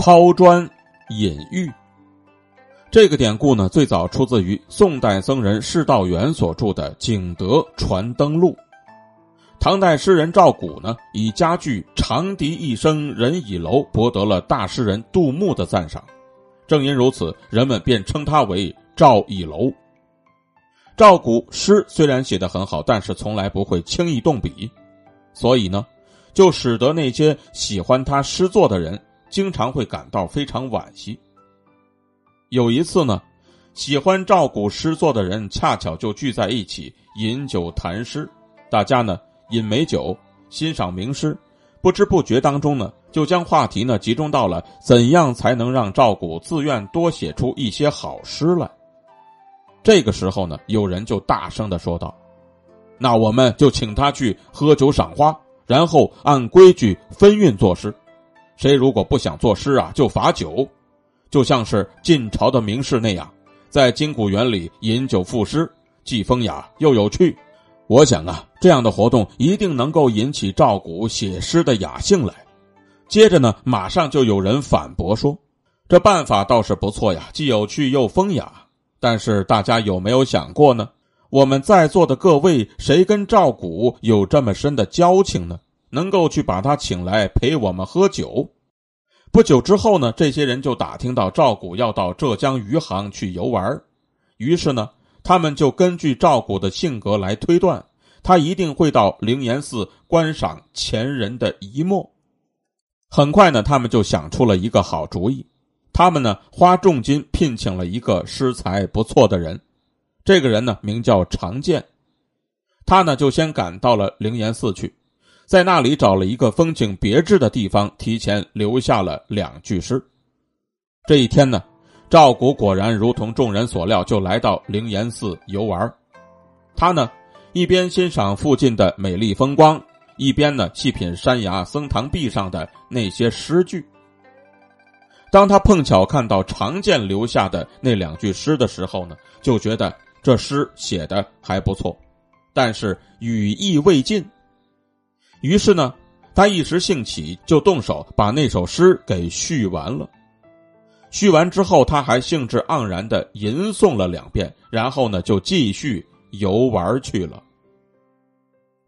抛砖引玉。这个典故呢，最早出自于宋代僧人释道元所著的《景德传灯录》。唐代诗人赵古呢，以佳句“长笛一声人倚楼”博得了大诗人杜牧的赞赏。正因如此，人们便称他为赵倚楼。赵古诗虽然写得很好，但是从来不会轻易动笔，所以呢，就使得那些喜欢他诗作的人经常会感到非常惋惜。有一次呢，喜欢赵古诗作的人恰巧就聚在一起饮酒谈诗，大家呢饮美酒，欣赏名诗，不知不觉当中呢，就将话题呢集中到了怎样才能让赵古自愿多写出一些好诗来。这个时候呢，有人就大声的说道：“那我们就请他去喝酒赏花，然后按规矩分韵作诗。谁如果不想作诗啊，就罚酒。”就像是晋朝的名士那样，在金谷园里饮酒赋诗，既风雅又有趣。我想啊，这样的活动一定能够引起赵古写诗的雅兴来。接着呢，马上就有人反驳说：“这办法倒是不错呀，既有趣又风雅。但是大家有没有想过呢？我们在座的各位，谁跟赵古有这么深的交情呢？能够去把他请来陪我们喝酒？”不久之后呢，这些人就打听到赵古要到浙江余杭去游玩，于是呢，他们就根据赵古的性格来推断，他一定会到灵岩寺观赏前人的遗墨。很快呢，他们就想出了一个好主意，他们呢花重金聘请了一个诗才不错的人，这个人呢名叫常建，他呢就先赶到了灵岩寺去。在那里找了一个风景别致的地方，提前留下了两句诗。这一天呢，赵古果然如同众人所料，就来到灵岩寺游玩。他呢，一边欣赏附近的美丽风光，一边呢细品山崖僧堂壁上的那些诗句。当他碰巧看到常见留下的那两句诗的时候呢，就觉得这诗写的还不错，但是语意未尽。于是呢，他一时兴起，就动手把那首诗给续完了。续完之后，他还兴致盎然的吟诵了两遍，然后呢，就继续游玩去了。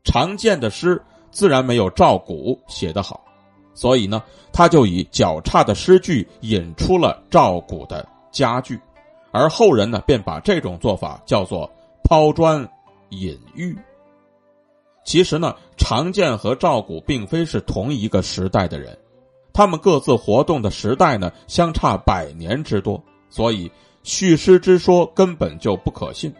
常见的诗自然没有赵古写的好，所以呢，他就以较差的诗句引出了赵古的佳句，而后人呢，便把这种做法叫做抛砖引玉。其实呢，常建和赵古并非是同一个时代的人，他们各自活动的时代呢相差百年之多，所以叙诗之说根本就不可信。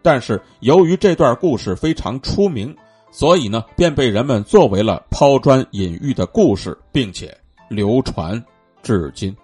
但是由于这段故事非常出名，所以呢便被人们作为了抛砖引玉的故事，并且流传至今。